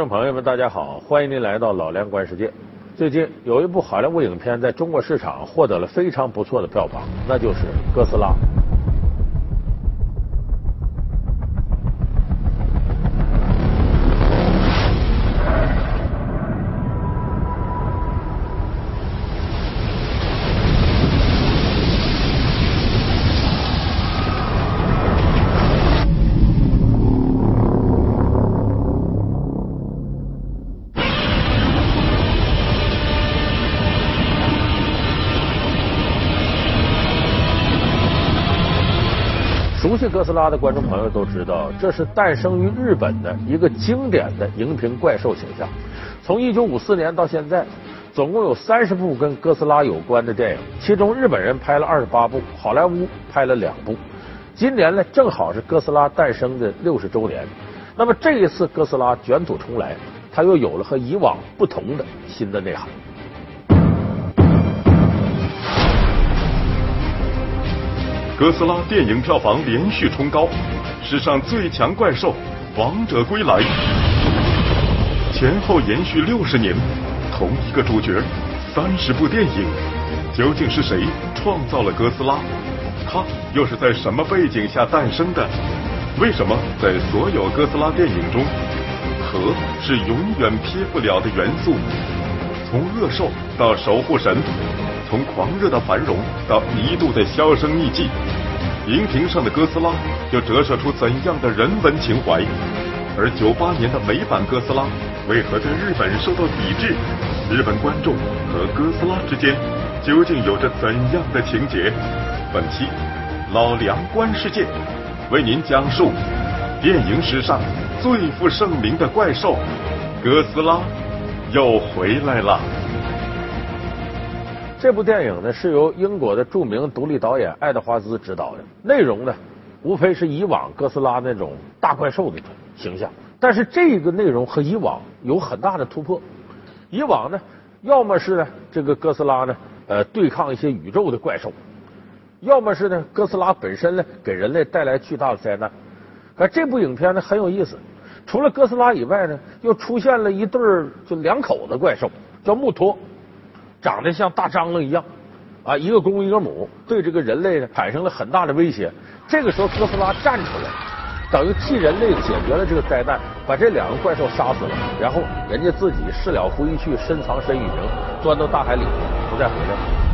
观众朋友们，大家好，欢迎您来到老梁观世界。最近有一部好莱坞影片在中国市场获得了非常不错的票房，那就是《哥斯拉》。熟悉哥斯拉的观众朋友都知道，这是诞生于日本的一个经典的荧屏怪兽形象。从一九五四年到现在，总共有三十部跟哥斯拉有关的电影，其中日本人拍了二十八部，好莱坞拍了两部。今年呢，正好是哥斯拉诞生的六十周年。那么这一次哥斯拉卷土重来，它又有了和以往不同的新的内涵。哥斯拉电影票房连续冲高，史上最强怪兽王者归来，前后延续六十年，同一个主角，三十部电影，究竟是谁创造了哥斯拉？他又是在什么背景下诞生的？为什么在所有哥斯拉电影中，核是永远撇不了的元素？从恶兽到守护神。从狂热的繁荣到一度的销声匿迹，荧屏上的哥斯拉又折射出怎样的人文情怀？而九八年的美版哥斯拉为何在日本受到抵制？日本观众和哥斯拉之间究竟有着怎样的情节？本期老梁观世界为您讲述电影史上最负盛名的怪兽哥斯拉又回来了。这部电影呢是由英国的著名独立导演爱德华兹执导的，内容呢无非是以往哥斯拉那种大怪兽的形象，但是这个内容和以往有很大的突破。以往呢，要么是呢这个哥斯拉呢呃对抗一些宇宙的怪兽，要么是呢哥斯拉本身呢给人类带来巨大的灾难。可这部影片呢很有意思，除了哥斯拉以外呢，又出现了一对儿就两口子怪兽，叫穆托。长得像大蟑螂一样，啊，一个公一个母，对这个人类呢产生了很大的威胁。这个时候，哥斯拉站出来，等于替人类解决了这个灾难，把这两个怪兽杀死了，然后人家自己事了拂衣去，深藏身与名，钻到大海里，不再回来。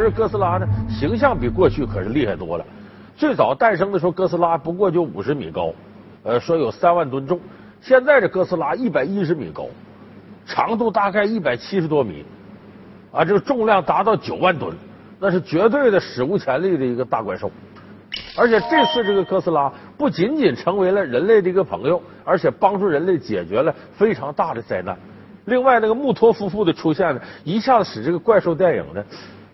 而哥斯拉呢，形象比过去可是厉害多了。最早诞生的时候，哥斯拉不过就五十米高，呃，说有三万吨重。现在这哥斯拉一百一十米高，长度大概一百七十多米，啊，这个重量达到九万吨，那是绝对的史无前例的一个大怪兽。而且这次这个哥斯拉不仅仅成为了人类的一个朋友，而且帮助人类解决了非常大的灾难。另外，那个穆托夫妇的出现呢，一下子使这个怪兽电影呢。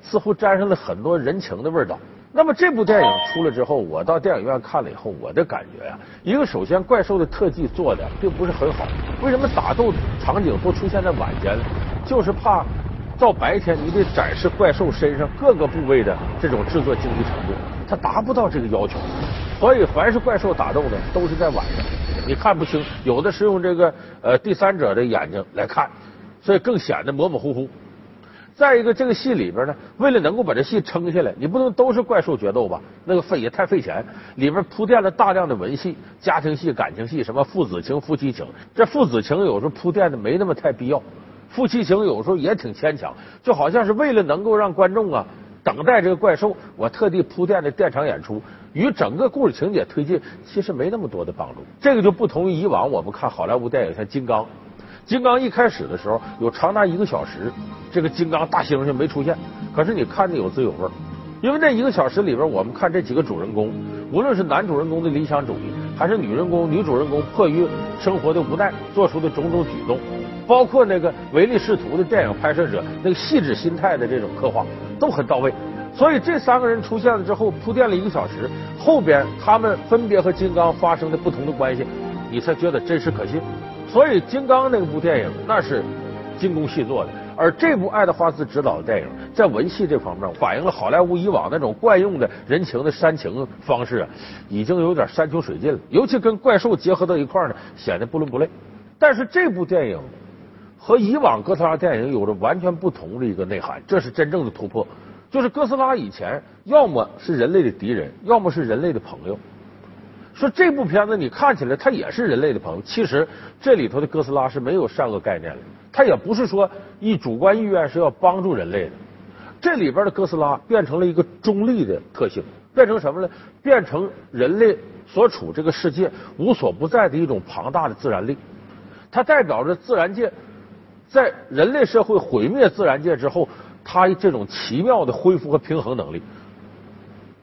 似乎沾上了很多人情的味道。那么这部电影出来之后，我到电影院看了以后，我的感觉呀，一个首先怪兽的特技做的并不是很好。为什么打斗场景都出现在晚间呢？就是怕到白天你得展示怪兽身上各个部位的这种制作精细程度，它达不到这个要求。所以凡是怪兽打斗呢，都是在晚上，你看不清。有的是用这个呃第三者的眼睛来看，所以更显得模模糊糊。再一个，这个戏里边呢，为了能够把这戏撑下来，你不能都是怪兽决斗吧？那个费也太费钱。里边铺垫了大量的文戏、家庭戏、感情戏，什么父子情、夫妻情。这父子情有时候铺垫的没那么太必要，夫妻情有时候也挺牵强，就好像是为了能够让观众啊等待这个怪兽，我特地铺垫的电场演出，与整个故事情节推进其实没那么多的帮助。这个就不同于以往我们看好莱坞电影，像《金刚》。金刚一开始的时候有长达一个小时，这个金刚大猩猩没出现，可是你看着有滋有味，因为那一个小时里边，我们看这几个主人公，无论是男主人公的理想主义，还是女人公、女主人公迫于生活的无奈做出的种种举动，包括那个唯利是图的电影拍摄者那个细致心态的这种刻画，都很到位。所以这三个人出现了之后，铺垫了一个小时，后边他们分别和金刚发生的不同的关系，你才觉得真实可信。所以金刚那部电影那是精工细作的，而这部爱德华兹执导的电影在文戏这方面反映了好莱坞以往那种惯用的人情的煽情方式啊，已经有点山穷水尽了。尤其跟怪兽结合到一块儿呢，显得不伦不类。但是这部电影和以往哥斯拉电影有着完全不同的一个内涵，这是真正的突破。就是哥斯拉以前要么是人类的敌人，要么是人类的朋友。说这部片子你看起来它也是人类的朋友，其实这里头的哥斯拉是没有善恶概念的，它也不是说一主观意愿是要帮助人类的。这里边的哥斯拉变成了一个中立的特性，变成什么呢？变成人类所处这个世界无所不在的一种庞大的自然力。它代表着自然界在人类社会毁灭自然界之后，它这种奇妙的恢复和平衡能力。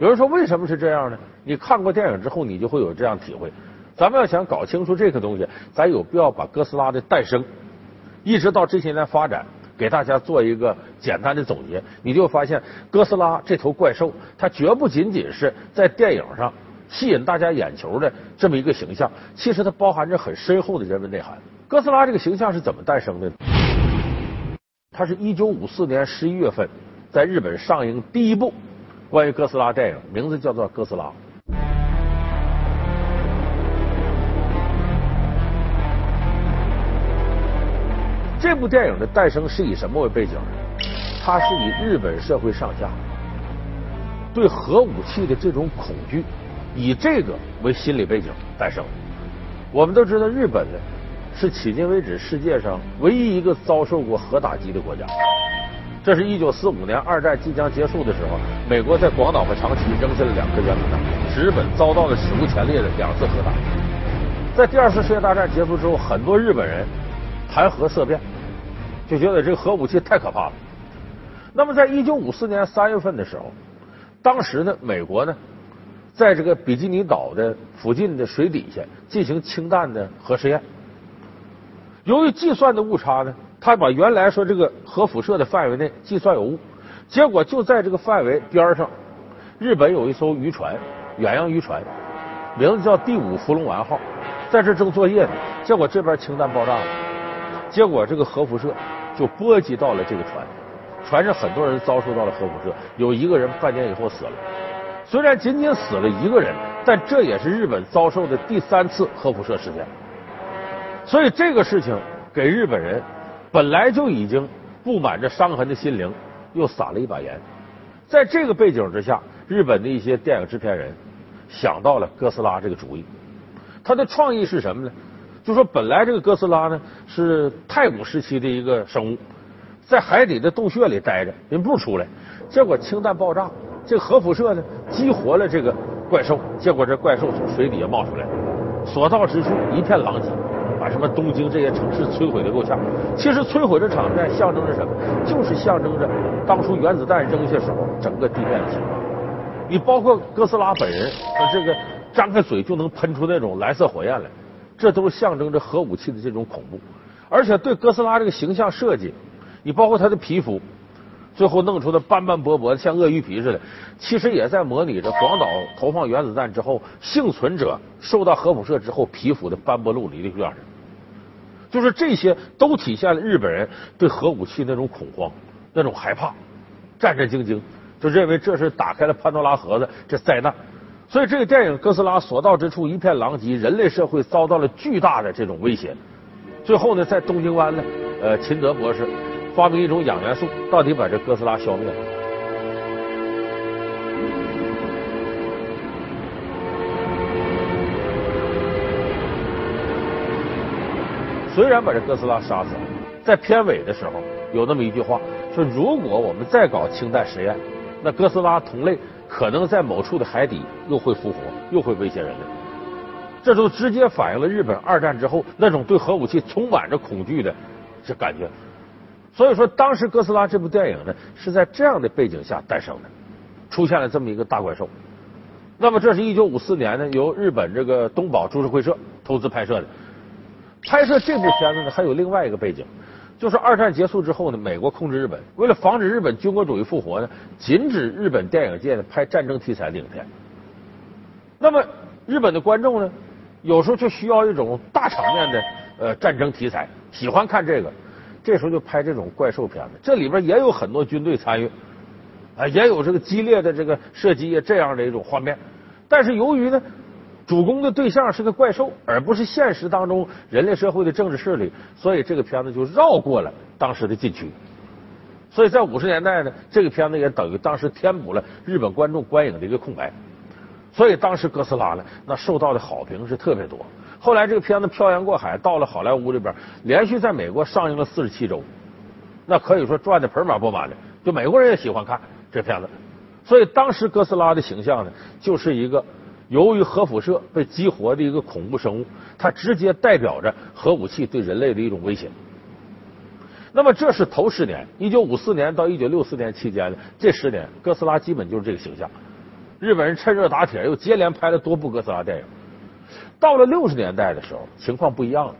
有人说为什么是这样呢？你看过电影之后，你就会有这样体会。咱们要想搞清楚这个东西，咱有必要把哥斯拉的诞生一直到这些年发展，给大家做一个简单的总结。你就发现，哥斯拉这头怪兽，它绝不仅仅是在电影上吸引大家眼球的这么一个形象，其实它包含着很深厚的人文内涵。哥斯拉这个形象是怎么诞生的？它是一九五四年十一月份在日本上映第一部关于哥斯拉电影，名字叫做《哥斯拉》。这部电影的诞生是以什么为背景？它是以日本社会上下对核武器的这种恐惧，以这个为心理背景诞生。我们都知道，日本呢是迄今为止世界上唯一一个遭受过核打击的国家。这是一九四五年二战即将结束的时候，美国在广岛和长崎扔下了两颗原子弹，使日本遭到了史无前例的两次核打。在第二次世界大战结束之后，很多日本人谈核色变。就觉得这个核武器太可怕了。那么，在一九五四年三月份的时候，当时呢，美国呢，在这个比基尼岛的附近的水底下进行氢弹的核试验。由于计算的误差呢，他把原来说这个核辐射的范围内计算有误，结果就在这个范围边上，日本有一艘渔船，远洋渔船，名字叫第五福龙丸号，在这正作业呢，结果这边氢弹爆炸了。结果，这个核辐射就波及到了这个船，船上很多人遭受到了核辐射，有一个人半年以后死了。虽然仅仅死了一个人，但这也是日本遭受的第三次核辐射事件。所以这个事情给日本人本来就已经布满着伤痕的心灵又撒了一把盐。在这个背景之下，日本的一些电影制片人想到了哥斯拉这个主意。他的创意是什么呢？就说本来这个哥斯拉呢是太古时期的一个生物，在海底的洞穴里待着，人不出来。结果氢弹爆炸，这核辐射呢激活了这个怪兽，结果这怪兽从水底下冒出来，所到之处一片狼藉，把什么东京这些城市摧毁的够呛。其实摧毁这场面象征着什么？就是象征着当初原子弹扔下时候整个地面的情况。你包括哥斯拉本人，他这个张开嘴就能喷出那种蓝色火焰来。这都是象征着核武器的这种恐怖，而且对哥斯拉这个形象设计，你包括他的皮肤，最后弄出的斑斑驳驳的像鳄鱼皮似的，其实也在模拟着广岛投放原子弹之后幸存者受到核辐射之后皮肤的斑驳陆离的样子。就是这些都体现了日本人对核武器那种恐慌、那种害怕、战战兢兢，就认为这是打开了潘多拉盒子，这灾难。所以这个电影《哥斯拉》所到之处一片狼藉，人类社会遭到了巨大的这种威胁。最后呢，在东京湾呢，呃，秦德博士发明一种氧元素，到底把这哥斯拉消灭了。虽然把这哥斯拉杀死了，在片尾的时候有那么一句话，说如果我们再搞氢弹实验，那哥斯拉同类。可能在某处的海底又会复活，又会威胁人类。这都直接反映了日本二战之后那种对核武器充满着恐惧的这感觉。所以说，当时哥斯拉这部电影呢是在这样的背景下诞生的，出现了这么一个大怪兽。那么，这是一九五四年呢，由日本这个东宝株式会社投资拍摄的。拍摄这部片子呢，还有另外一个背景，就是二战结束之后呢，美国控制日本，为了防止日本军国主义复活呢，禁止日本电影界呢拍战争题材的影片。那么日本的观众呢，有时候就需要一种大场面的呃战争题材，喜欢看这个，这时候就拍这种怪兽片子。这里边也有很多军队参与，啊，也有这个激烈的这个射击这样的一种画面。但是由于呢。主攻的对象是个怪兽，而不是现实当中人类社会的政治势力，所以这个片子就绕过了当时的禁区。所以在五十年代呢，这个片子也等于当时填补了日本观众观影的一个空白。所以当时哥斯拉呢，那受到的好评是特别多。后来这个片子漂洋过海到了好莱坞这边，连续在美国上映了四十七周，那可以说赚的盆满钵满的。就美国人也喜欢看这片子，所以当时哥斯拉的形象呢，就是一个。由于核辐射被激活的一个恐怖生物，它直接代表着核武器对人类的一种威胁。那么这是头十年，一九五四年到一九六四年期间的这十年，哥斯拉基本就是这个形象。日本人趁热打铁，又接连拍了多部哥斯拉电影。到了六十年代的时候，情况不一样了。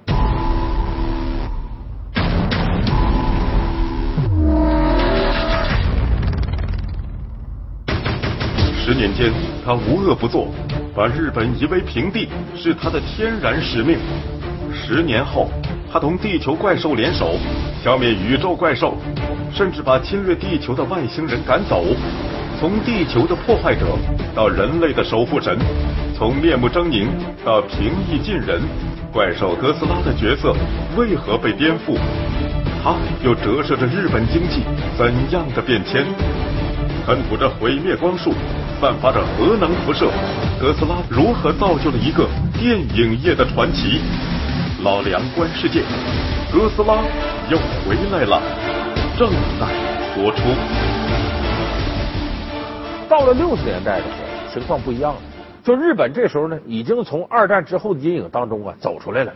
十年间，他无恶不作。把日本夷为平地是他的天然使命。十年后，他同地球怪兽联手，消灭宇宙怪兽，甚至把侵略地球的外星人赶走。从地球的破坏者到人类的守护神，从面目狰狞到平易近人，怪兽哥斯拉的角色为何被颠覆？他又折射着日本经济怎样的变迁？喷吐着毁灭光束。散发着核能辐射，哥斯拉如何造就了一个电影业的传奇？老梁观世界，哥斯拉又回来了，正在播出。到了六十年代的时候，情况不一样了。就日本这时候呢，已经从二战之后的阴影当中啊走出来了。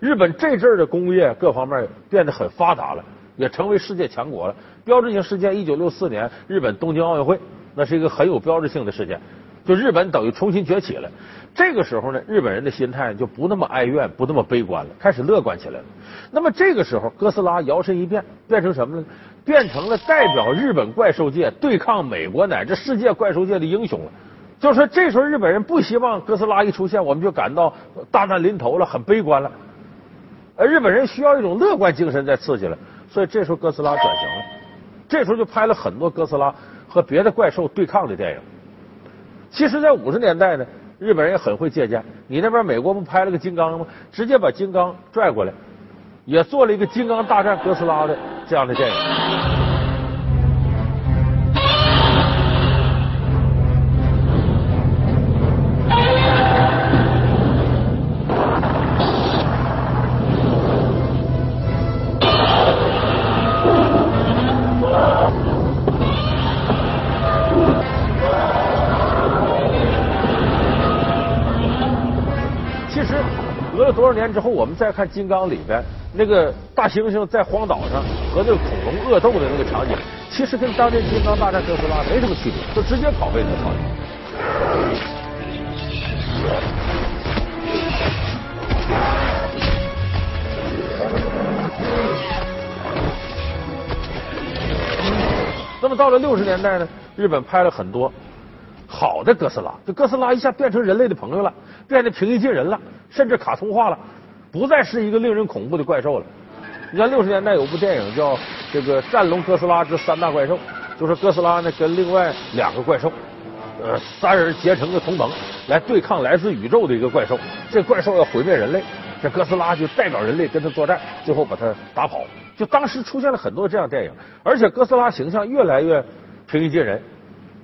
日本这阵儿的工业各方面变得很发达了，也成为世界强国了。标志性事件：一九六四年日本东京奥运会。那是一个很有标志性的事件，就日本等于重新崛起了。这个时候呢，日本人的心态就不那么哀怨，不那么悲观了，开始乐观起来了。那么这个时候，哥斯拉摇身一变，变成什么呢？变成了代表日本怪兽界对抗美国乃至世界怪兽界的英雄了。就是说，这时候日本人不希望哥斯拉一出现，我们就感到大难临头了，很悲观了。而日本人需要一种乐观精神再刺激了，所以这时候哥斯拉转型了。这时候就拍了很多哥斯拉。和别的怪兽对抗的电影，其实，在五十年代呢，日本人也很会借鉴。你那边美国不拍了个金刚吗？直接把金刚拽过来，也做了一个金刚大战哥斯拉的这样的电影。多年之后，我们再看《金刚》里边那个大猩猩在荒岛上和那个恐龙恶斗的那个场景，其实跟当年《金刚大战哥斯拉》没什么区别，就直接拷贝那场景。那么到了六十年代呢，日本拍了很多好的哥斯拉，就哥斯拉一下变成人类的朋友了，变得平易近人了。甚至卡通化了，不再是一个令人恐怖的怪兽了。你看六十年代有部电影叫《这个战龙哥斯拉之三大怪兽》，就是哥斯拉呢跟另外两个怪兽，呃，三人结成个同盟来对抗来自宇宙的一个怪兽。这怪兽要毁灭人类，这哥斯拉就代表人类跟他作战，最后把他打跑。就当时出现了很多这样电影，而且哥斯拉形象越来越平易近人，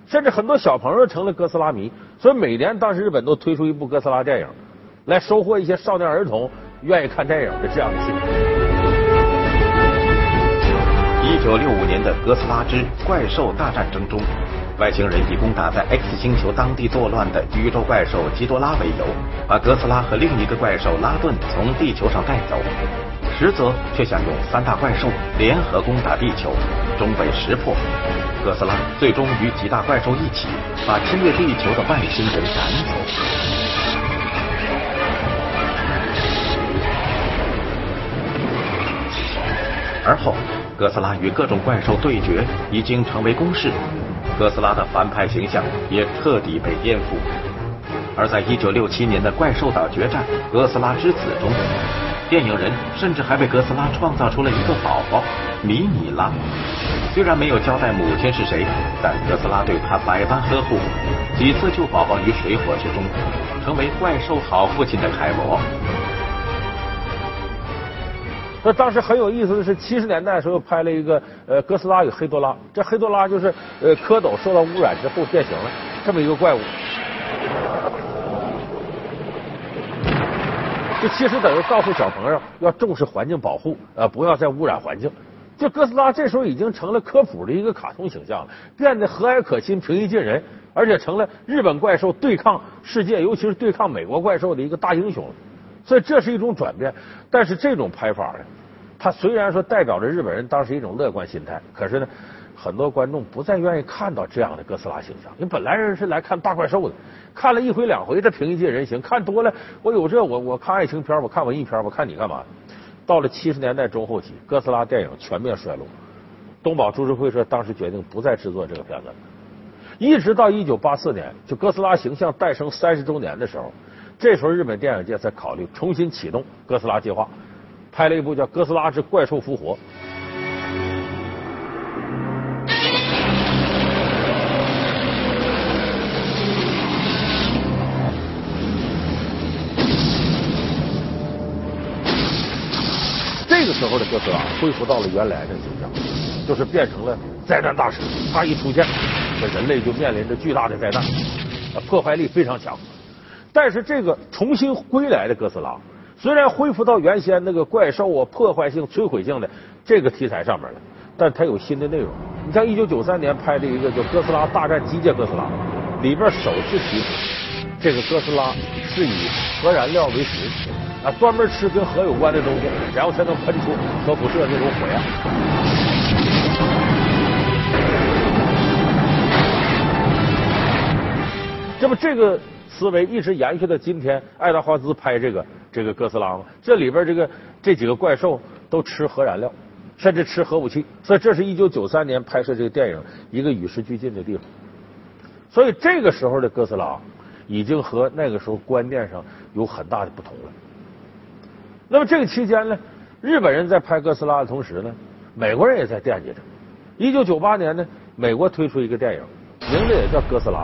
甚至很多小朋友成了哥斯拉迷。所以每年当时日本都推出一部哥斯拉电影。来收获一些少年儿童愿意看电影的这样的心理。一九六五年的《哥斯拉之怪兽大战争》中，外星人以攻打在 X 星球当地作乱的宇宙怪兽基多拉为由，把哥斯拉和另一个怪兽拉顿从地球上带走，实则却想用三大怪兽联合攻打地球，终被识破。哥斯拉最终与几大怪兽一起，把侵略地球的外星人赶走。而后，哥斯拉与各种怪兽对决已经成为公式，哥斯拉的反派形象也彻底被颠覆。而在一九六七年的怪兽岛决战《哥斯拉之子》中，电影人甚至还为哥斯拉创造出了一个宝宝——迷你拉。虽然没有交代母亲是谁，但哥斯拉对他百般呵护，几次救宝宝于水火之中，成为怪兽好父亲的楷模。那当时很有意思的是，七十年代的时候拍了一个呃哥斯拉与黑多拉，这黑多拉就是呃蝌蚪受到污染之后变形了这么一个怪物。这其实等于告诉小朋友要重视环境保护，呃，不要再污染环境。就哥斯拉这时候已经成了科普的一个卡通形象了，变得和蔼可亲、平易近人，而且成了日本怪兽对抗世界，尤其是对抗美国怪兽的一个大英雄了。所以这是一种转变。但是这种拍法呢，它虽然说代表着日本人当时一种乐观心态，可是呢，很多观众不再愿意看到这样的哥斯拉形象。你本来人是来看大怪兽的。看了一回两回，这平易近人行；看多了，我有这我我看爱情片，我看文艺片，我看你干嘛？到了七十年代中后期，哥斯拉电影全面衰落。东宝株式会社当时决定不再制作这个片子。一直到一九八四年，就哥斯拉形象诞生三十周年的时候，这时候日本电影界才考虑重新启动哥斯拉计划，拍了一部叫《哥斯拉之怪兽复活》。时候的哥斯拉恢复到了原来的形象，就是变成了灾难大师。他一出现，这人类就面临着巨大的灾难，破坏力非常强。但是这个重新归来的哥斯拉，虽然恢复到原先那个怪兽啊、破坏性、摧毁性的这个题材上面了，但它有新的内容。你像一九九三年拍的一个叫《哥斯拉大战机械哥斯拉》，里边首次提出这个哥斯拉是以核燃料为食。啊，专门吃跟核有关的东西，然后才能喷出核辐射那种火焰。这不，这个思维一直延续到今天。爱德华兹拍这个这个哥斯拉嘛，这里边这个这几个怪兽都吃核燃料，甚至吃核武器。所以，这是一九九三年拍摄这个电影一个与时俱进的地方。所以，这个时候的哥斯拉已经和那个时候观念上有很大的不同了。那么这个期间呢，日本人在拍哥斯拉的同时呢，美国人也在惦记着。一九九八年呢，美国推出一个电影，名字也叫《哥斯拉》。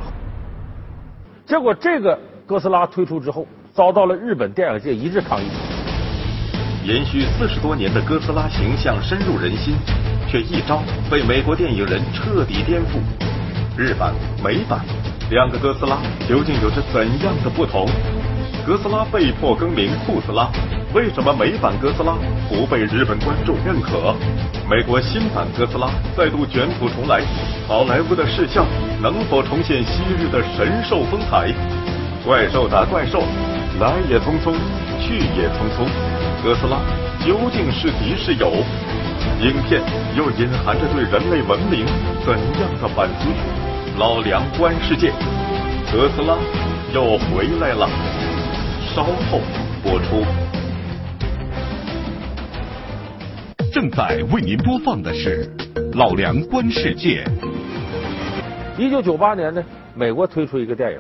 结果这个哥斯拉推出之后，遭到了日本电影界一致抗议。延续四十多年的哥斯拉形象深入人心，却一招被美国电影人彻底颠覆。日版、美版两个哥斯拉究竟有着怎样的不同？哥斯拉被迫更名库斯拉。为什么美版哥斯拉不被日本观众认可？美国新版哥斯拉再度卷土重来，好莱坞的视效能否重现昔日的神兽风采？怪兽打怪兽，来也匆匆，去也匆匆。哥斯拉究竟是敌是友？影片又隐含着对人类文明怎样的反思？老梁观世界，哥斯拉又回来了。稍后播出。正在为您播放的是《老梁观世界》。一九九八年呢，美国推出一个电影，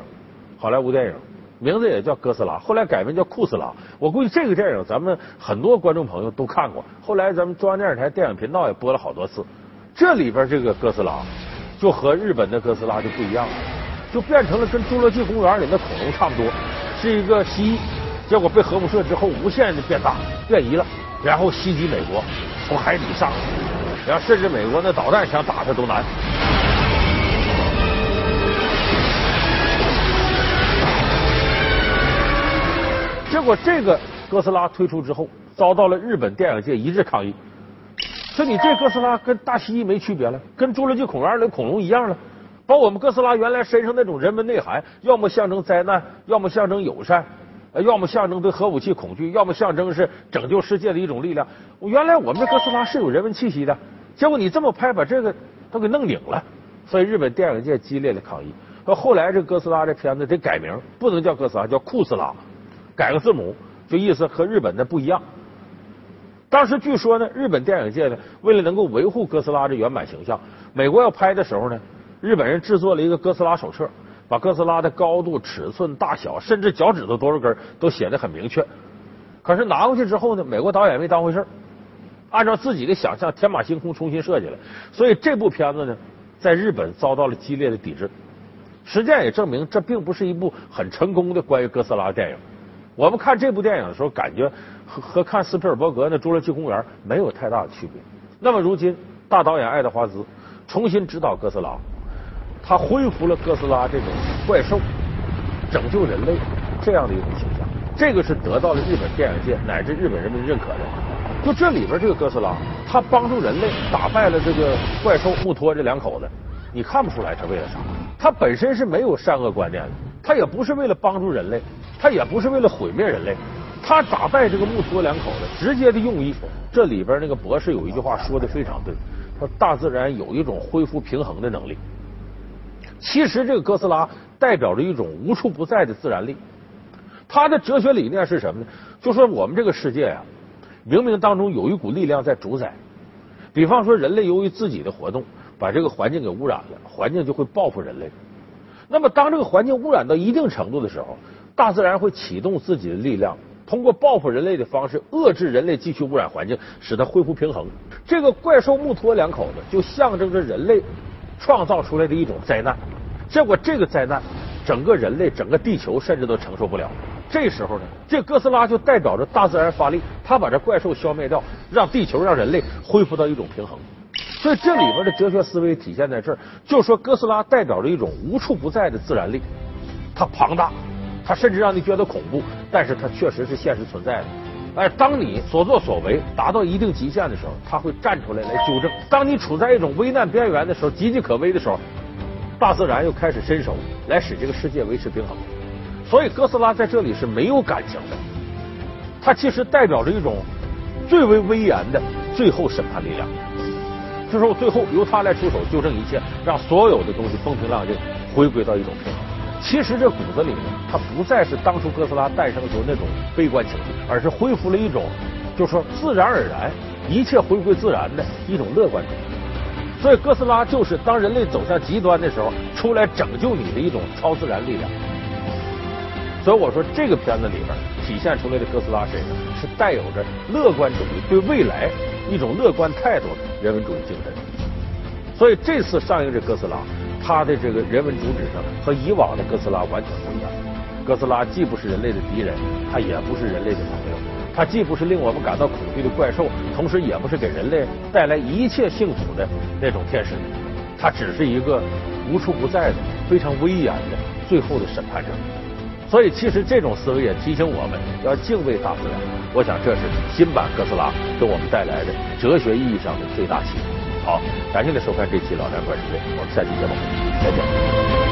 好莱坞电影，名字也叫《哥斯拉》，后来改名叫《库斯拉》。我估计这个电影咱们很多观众朋友都看过，后来咱们中央电视台电影频道也播了好多次。这里边这个哥斯拉就和日本的哥斯拉就不一样了，就变成了跟《侏罗纪公园》里的恐龙差不多，是一个蜥蜴，结果被核辐射之后无限的变大变异了，然后袭击美国。从海底上，然后甚至美国那导弹想打他都难。结果这个哥斯拉推出之后，遭到了日本电影界一致抗议，说你这哥斯拉跟大蜥蜴没区别了，跟侏罗纪公园里恐龙一样了，把我们哥斯拉原来身上那种人文内涵，要么象征灾难，要么象征友善。要么象征对核武器恐惧，要么象征是拯救世界的一种力量。原来我们的哥斯拉是有人文气息的，结果你这么拍，把这个都给弄拧了。所以日本电影界激烈的抗议。说后来这哥斯拉这片子得改名，不能叫哥斯拉，叫库斯拉，改个字母，就意思和日本的不一样。当时据说呢，日本电影界呢，为了能够维护哥斯拉的原版形象，美国要拍的时候呢，日本人制作了一个哥斯拉手册，把哥斯拉的高度、尺寸、大小，甚至脚趾头多少根都写得很明确。可是拿过去之后呢，美国导演没当回事按照自己的想象天马行空重新设计了，所以这部片子呢，在日本遭到了激烈的抵制。实践也证明，这并不是一部很成功的关于哥斯拉电影。我们看这部电影的时候，感觉和和看斯皮尔伯格的《侏罗纪公园》没有太大的区别。那么如今，大导演爱德华兹重新指导哥斯拉，他恢复了哥斯拉这种怪兽拯救人类这样的一种形象，这个是得到了日本电影界乃至日本人民认可的。就这里边这个哥斯拉，他帮助人类打败了这个怪兽穆托这两口子，你看不出来他为了啥？他本身是没有善恶观念的，他也不是为了帮助人类。他也不是为了毁灭人类，他打败这个穆托两口子，直接的用意。这里边那个博士有一句话说的非常对，说大自然有一种恢复平衡的能力。其实这个哥斯拉代表着一种无处不在的自然力。他的哲学理念是什么呢？就说我们这个世界呀，冥冥当中有一股力量在主宰。比方说，人类由于自己的活动，把这个环境给污染了，环境就会报复人类。那么，当这个环境污染到一定程度的时候，大自然会启动自己的力量，通过报复人类的方式遏制人类继续污染环境，使它恢复平衡。这个怪兽穆托两口子就象征着人类创造出来的一种灾难。结果这个灾难，整个人类、整个地球甚至都承受不了。这时候呢，这哥斯拉就代表着大自然发力，他把这怪兽消灭掉，让地球、让人类恢复到一种平衡。所以这里边的哲学思维体现在这儿，就说哥斯拉代表着一种无处不在的自然力，它庞大，它甚至让你觉得恐怖，但是它确实是现实存在的。哎，当你所作所为达到一定极限的时候，他会站出来来纠正；当你处在一种危难边缘的时候，岌岌可危的时候，大自然又开始伸手来使这个世界维持平衡。所以哥斯拉在这里是没有感情的，它其实代表着一种最为威严的最后审判力量。之后，最后由他来出手纠正一切，让所有的东西风平浪静，回归到一种平衡。其实这骨子里呢，它不再是当初哥斯拉诞生的时候那种悲观情绪，而是恢复了一种，就是说自然而然，一切回归自然的一种乐观主义。所以哥斯拉就是当人类走向极端的时候，出来拯救你的一种超自然力量。所以我说，这个片子里边体现出来的哥斯拉身上是带有着乐观主义，对未来一种乐观态度的人文主义精神。所以这次上映这哥斯拉，它的这个人文主旨上和以往的哥斯拉完全不一样。哥斯拉既不是人类的敌人，它也不是人类的朋友，它既不是令我们感到恐惧的怪兽，同时也不是给人类带来一切幸福的那种天使，它只是一个无处不在的、非常威严的最后的审判者。所以，其实这种思维也提醒我们要敬畏大自然。我想，这是新版哥斯拉给我们带来的哲学意义上的最大启发。好，感谢您收看这期《老梁观世界》，我们下期节目再见。